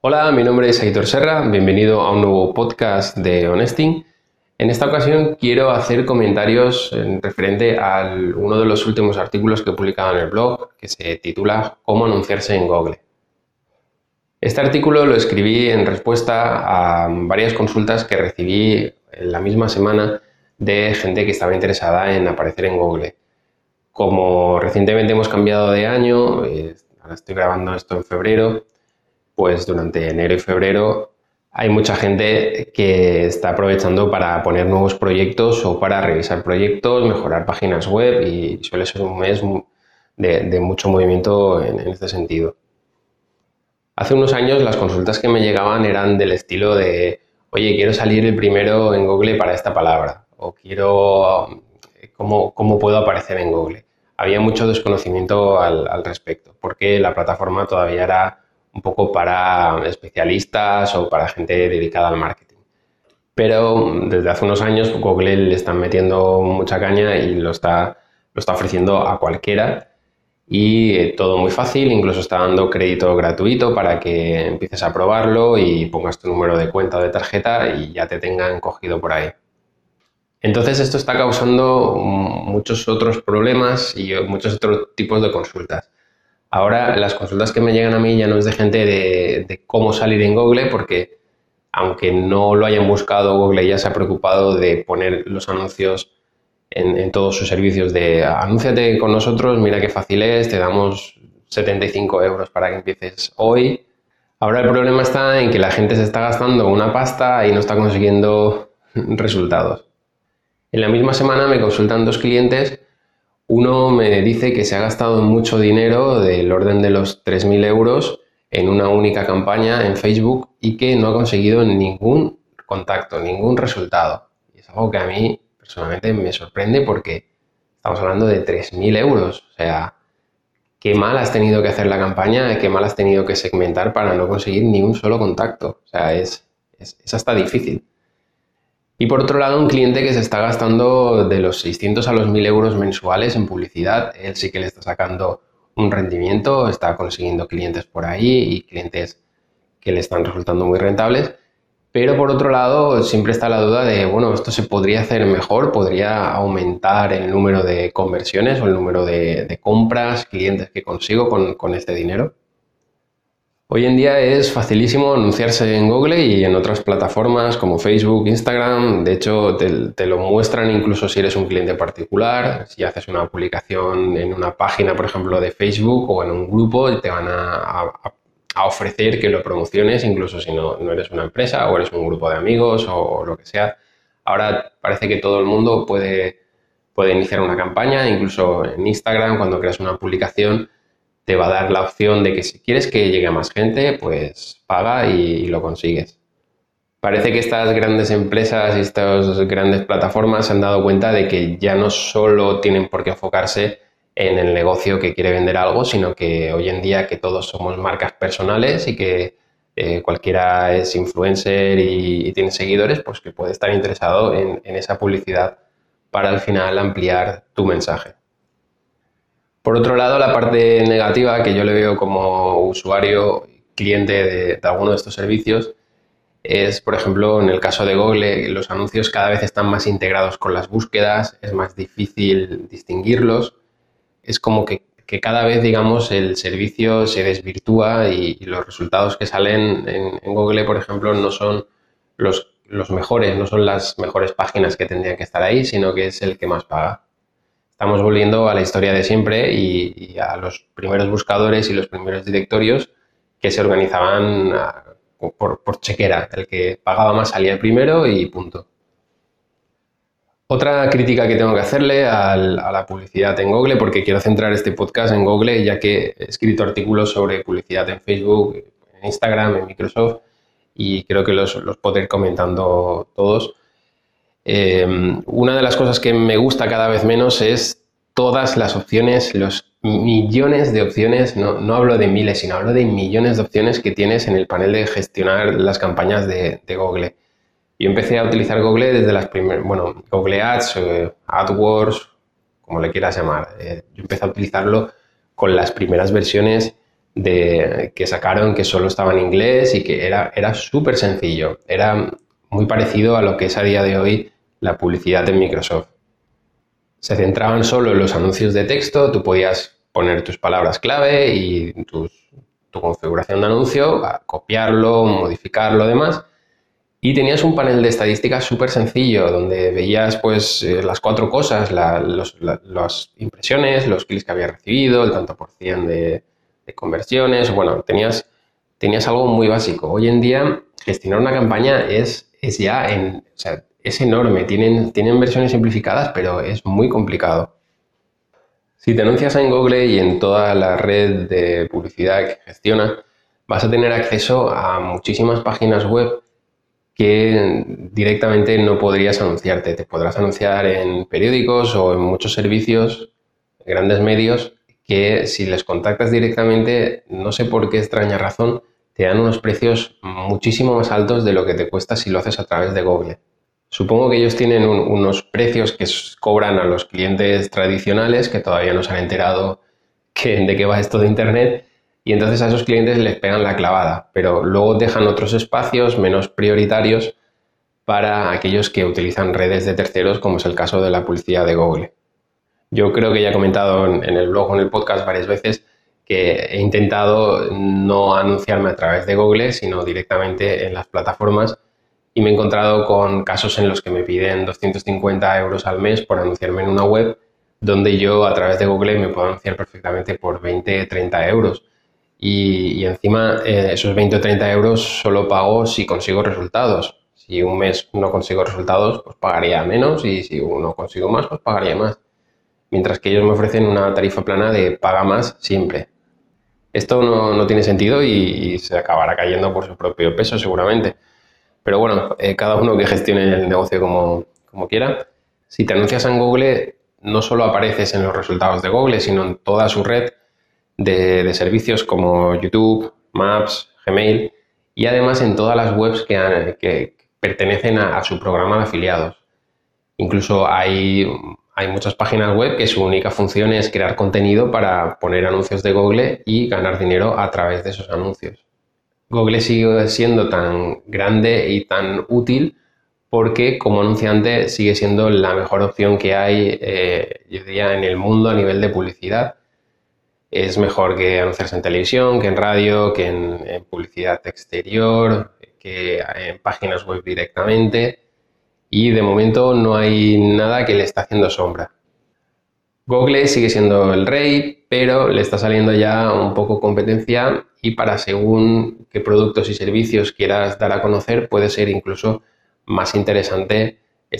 Hola, mi nombre es Aitor Serra, bienvenido a un nuevo podcast de Honesting. En esta ocasión quiero hacer comentarios en referente a uno de los últimos artículos que he publicado en el blog, que se titula Cómo anunciarse en Google. Este artículo lo escribí en respuesta a varias consultas que recibí en la misma semana de gente que estaba interesada en aparecer en Google. Como recientemente hemos cambiado de año, eh, ahora estoy grabando esto en febrero, pues durante enero y febrero hay mucha gente que está aprovechando para poner nuevos proyectos o para revisar proyectos, mejorar páginas web y suele ser un mes de, mucho movimiento en, este sentido. Hace unos años las consultas que me llegaban eran del estilo de, oye, quiero salir el primero en Google para esta palabra o quiero, ¿cómo, cómo puedo aparecer en Google? Había mucho desconocimiento al, al respecto porque la plataforma todavía era un poco para especialistas o para gente dedicada al marketing. Pero desde hace unos años Google le está metiendo mucha caña y lo está, lo está ofreciendo a cualquiera y eh, todo muy fácil, incluso está dando crédito gratuito para que empieces a probarlo y pongas tu número de cuenta o de tarjeta y ya te tengan cogido por ahí. Entonces esto está causando muchos otros problemas y muchos otros tipos de consultas. Ahora las consultas que me llegan a mí ya no es de gente de, cómo salir en Google, porque aunque no lo hayan buscado, Google ya se ha preocupado de poner los anuncios en, todos sus servicios de anúnciate con nosotros, mira qué fácil es, te damos 75 euros para que empieces hoy. Ahora el problema está en que la gente se está gastando una pasta y no está consiguiendo resultados. En la misma semana me consultan dos clientes uno me dice que se ha gastado mucho dinero del orden de los 3.000 euros en una única campaña en Facebook y que no ha conseguido ningún contacto, ningún resultado. Y es algo que a mí personalmente me sorprende porque estamos hablando de 3.000 euros. O sea, qué mal has tenido que hacer la campaña, qué mal has tenido que segmentar para no conseguir ni un solo contacto. O sea, es, es, es hasta difícil. Y por otro lado, un cliente que se está gastando de los 600 a los 1000 euros mensuales en publicidad, él sí que le está sacando un rendimiento, está consiguiendo clientes por ahí y clientes que le están resultando muy rentables. Pero por otro lado, siempre está la duda de, bueno, esto se podría hacer mejor, podría aumentar el número de conversiones o el número de, compras, clientes que consigo con, con este dinero. Hoy en día es facilísimo anunciarse en Google y en otras plataformas como Facebook, Instagram. De hecho, te, lo muestran incluso si eres un cliente particular. Si haces una publicación en una página, por ejemplo, de Facebook o en un grupo, te van a, ofrecer que lo promociones, incluso si no, eres una empresa o eres un grupo de amigos o, lo que sea. Ahora parece que todo el mundo puede, puede iniciar una campaña, incluso en Instagram, cuando creas una publicación te va a dar la opción de que si quieres que llegue a más gente, pues paga y, lo consigues. Parece que estas grandes empresas y estas grandes plataformas se han dado cuenta de que ya no solo tienen por qué enfocarse en el negocio que quiere vender algo, sino que hoy en día que todos somos marcas personales y que eh, cualquiera es influencer y, tiene seguidores, pues que puede estar interesado en esa publicidad para al final ampliar tu mensaje. Por otro lado, la parte negativa que yo le veo como usuario, cliente de, alguno de estos servicios, es, por ejemplo, en el caso de Google, los anuncios cada vez están más integrados con las búsquedas, es más difícil distinguirlos. Es como que, cada vez, digamos, el servicio se desvirtúa y, los resultados que salen en, Google, por ejemplo, no son los, los mejores, no son las mejores páginas que tendrían que estar ahí, sino que es el que más paga estamos volviendo a la historia de siempre y, a los primeros buscadores y los primeros directorios que se organizaban ah, por, chequera. El que pagaba más salía primero y punto. Otra crítica que tengo que hacerle a la publicidad en Google, porque quiero centrar este podcast en Google, ya que he escrito artículos sobre publicidad en Facebook, en Instagram, en Microsoft, y creo que los, los podré ir comentando todos. Em, una de las cosas que me gusta cada vez menos es todas las opciones, los millones de opciones, no, hablo de miles, sino hablo de millones de opciones que tienes en el panel de gestionar las campañas de, Google. Yo empecé a utilizar Google desde las primeras, bueno, Google Ads, eh, AdWords, como le quieras llamar. Eh, yo empecé a utilizarlo con las primeras versiones de, que sacaron que solo estaba en inglés y que era, era súper sencillo. Era muy parecido a lo que es a día de hoy la publicidad de Microsoft. Se centraban solo en los anuncios de texto, tú podías poner tus palabras clave y tu configuración de anuncio, copiarlo, modificarlo, demás. Y tenías un panel de estadísticas súper sencillo, donde veías pues eh, las cuatro cosas, las impresiones, los clics que había recibido, el tanto por cien de, conversiones, bueno, tenías, tenías algo muy básico. Hoy en día gestionar una campaña es, es ya en, es enorme, tienen, tienen versiones simplificadas, pero es muy complicado. Si te anuncias en Google y en toda la red de publicidad que gestiona, vas a tener acceso a muchísimas páginas web que directamente no podrías anunciarte. Te podrás anunciar en periódicos o en muchos servicios, grandes medios, que si les contactas directamente, no sé por qué extraña razón, te dan unos precios muchísimo más altos de lo que te cuesta si lo haces a través de Google. Supongo que ellos tienen unos precios que cobran a los clientes tradicionales que todavía no se han enterado de qué va esto de Internet y entonces a esos clientes les pegan la clavada, pero luego dejan otros espacios menos prioritarios para aquellos que utilizan redes de terceros, como es el caso de la publicidad de Google. Yo creo que ya he comentado en, el blog o en el podcast varias veces que he intentado no anunciarme a través de Google, sino directamente en las plataformas y me he encontrado con casos en los que me piden 250 euros al mes por anunciarme en una web donde yo a través de Google me puedo anunciar perfectamente por 20, 30 euros y, encima eh, esos 20 o 30 euros solo pago si consigo resultados. Si un mes no consigo resultados, pues pagaría menos y si uno consigo más, pues pagaría más. Mientras que ellos me ofrecen una tarifa plana de paga más siempre. Esto no, tiene sentido y, se acabará cayendo por su propio peso seguramente. Pero bueno, eh, cada uno que gestione el negocio como, como quiera. Si te anuncias en Google, no solo apareces en los resultados de Google, sino en toda su red de, servicios como YouTube, Maps, Gmail y además en todas las webs que, pertenecen a, su programa de afiliados. Incluso hay, hay muchas páginas web que su única función es crear contenido para poner anuncios de Google y ganar dinero a través de esos anuncios. Google sigue siendo tan grande y tan útil porque como anunciante sigue siendo la mejor opción que hay, eh, yo diría, en el mundo a nivel de publicidad es mejor que anunciarse en televisión, que en radio, que en, publicidad exterior, que en páginas web directamente. Y de momento no hay nada que le está haciendo sombra. Google sigue siendo el rey, pero le está saliendo ya un poco competencia y para según qué productos y servicios quieras dar a conocer, puede ser incluso más interesante eh,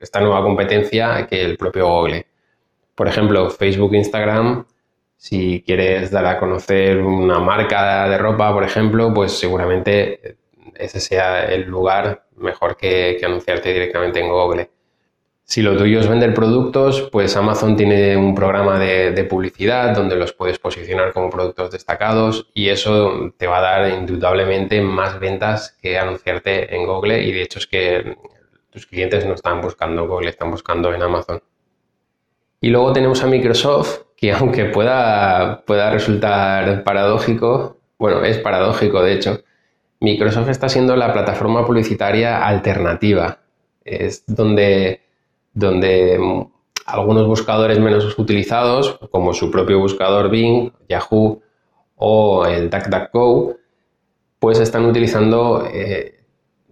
esta nueva competencia que el propio Google. Por ejemplo, Facebook, Instagram, si quieres dar a conocer una marca de ropa, por ejemplo, pues seguramente ese sea el lugar mejor que, anunciarte directamente en Google. Si lo tuyo es vender productos, pues Amazon tiene un programa de, publicidad donde los puedes posicionar como productos destacados y eso te va a dar indudablemente más ventas que anunciarte en Google y de hecho es que tus clientes no están buscando Google, están buscando en Amazon. Y luego tenemos a Microsoft, que aunque pueda, pueda resultar paradójico, bueno, es paradójico de hecho, Microsoft está siendo la plataforma publicitaria alternativa. Es donde, donde algunos buscadores menos utilizados, como su propio buscador Bing, Yahoo o el DuckDuckGo, pues están utilizando eh,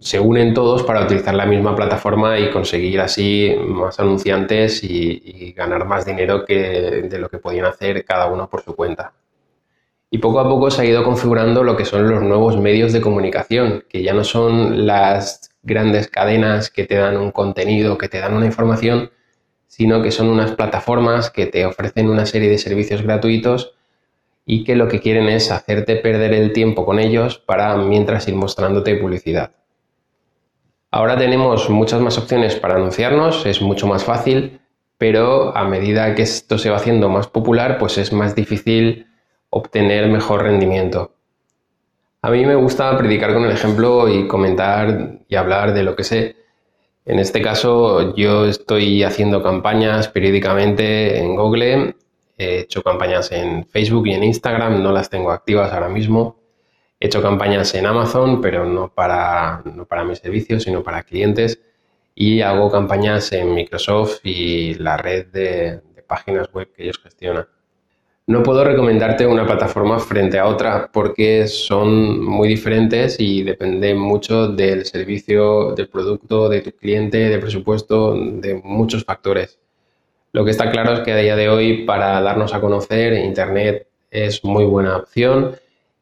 se unen todos para utilizar la misma plataforma y conseguir así más anunciantes y, ganar más dinero que de lo que podían hacer cada uno por su cuenta. Y poco a poco se ha ido configurando lo que son los nuevos medios de comunicación, que ya no son las grandes cadenas que te dan un contenido, que te dan una información, sino que son unas plataformas que te ofrecen una serie de servicios gratuitos y que lo que quieren es hacerte perder el tiempo con ellos para mientras ir mostrándote publicidad. Ahora tenemos muchas más opciones para anunciarnos, es mucho más fácil, pero a medida que esto se va haciendo más popular, pues es más difícil obtener mejor rendimiento. A mí me gusta predicar con el ejemplo y comentar y hablar de lo que sé. En este caso, yo estoy haciendo campañas periódicamente en Google He hecho campañas en Facebook y en Instagram, no las tengo activas ahora mismo. He hecho campañas en Amazon, pero no para, no para mis servicios, sino para clientes. Y hago campañas en Microsoft y la red de, de páginas web que ellos gestionan. No puedo recomendarte una plataforma frente a otra porque son muy diferentes y dependen mucho del servicio, del producto, de tu cliente, del presupuesto, de muchos factores. Lo que está claro es que a día de hoy para darnos a conocer Internet es muy buena opción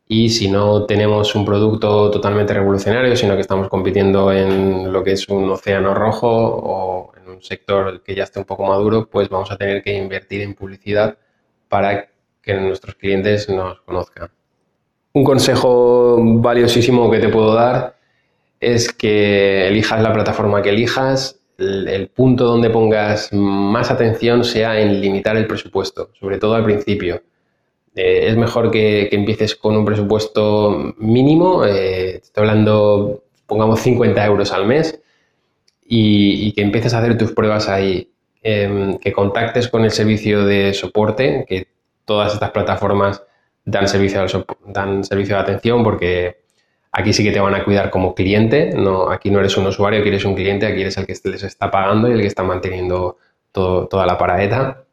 y si no tenemos un producto totalmente revolucionario, sino que estamos compitiendo en lo que es un océano rojo o en un sector que ya esté un poco maduro, pues vamos a tener que invertir en publicidad para que nuestros clientes nos conozcan. Un consejo valiosísimo que te puedo dar es que elijas la plataforma que elijas, el, punto donde pongas más atención sea en limitar el presupuesto, sobre todo al principio. Eh, es mejor que, empieces con un presupuesto mínimo, eh, estoy hablando, pongamos 50 euros al mes, y, que empieces a hacer tus pruebas ahí, em, que contactes con el servicio de soporte, que todas estas plataformas dan servicio, dan servicio de atención porque aquí sí que te van a cuidar como cliente, no, aquí no eres un usuario, aquí eres un cliente, aquí eres el que les está pagando y el que está manteniendo toda la paraeta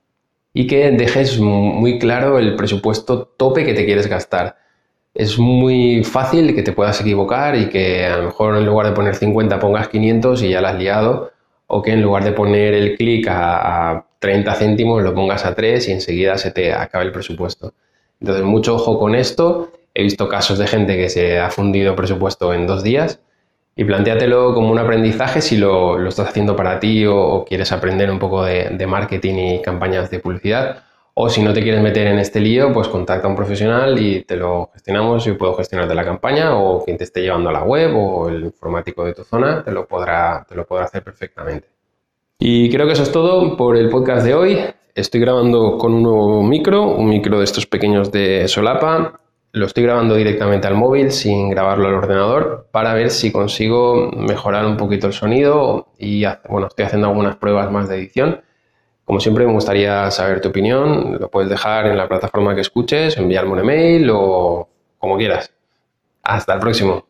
y que dejes muy claro el presupuesto tope que te quieres gastar. Es muy fácil que te puedas equivocar y que a lo mejor en lugar de poner 50 pongas 500 y ya la has liado o que en lugar de poner el clic a, 30 céntimos lo pongas a 3 y enseguida se te acaba el presupuesto. Entonces, mucho ojo con esto. He visto casos de gente que se ha fundido presupuesto en dos días y planteatelo como un aprendizaje si lo, estás haciendo para ti o, quieres aprender un poco de, de, marketing y campañas de publicidad. O si no te quieres meter en este lío, pues contacta a un profesional y te lo gestionamos. Yo puedo gestionarte la campaña o quien te esté llevando a la web o el informático de tu zona te lo podrá, te lo podrá hacer perfectamente. Y creo que eso es todo por el podcast de hoy. Estoy grabando con un nuevo micro, un micro de estos pequeños de solapa. Lo estoy grabando directamente al móvil sin grabarlo al ordenador para ver si consigo mejorar un poquito el sonido y bueno, estoy haciendo algunas pruebas más de edición como siempre, me gustaría saber tu opinión. Lo puedes dejar en la plataforma que escuches, enviarme un email o como quieras. Hasta el próximo.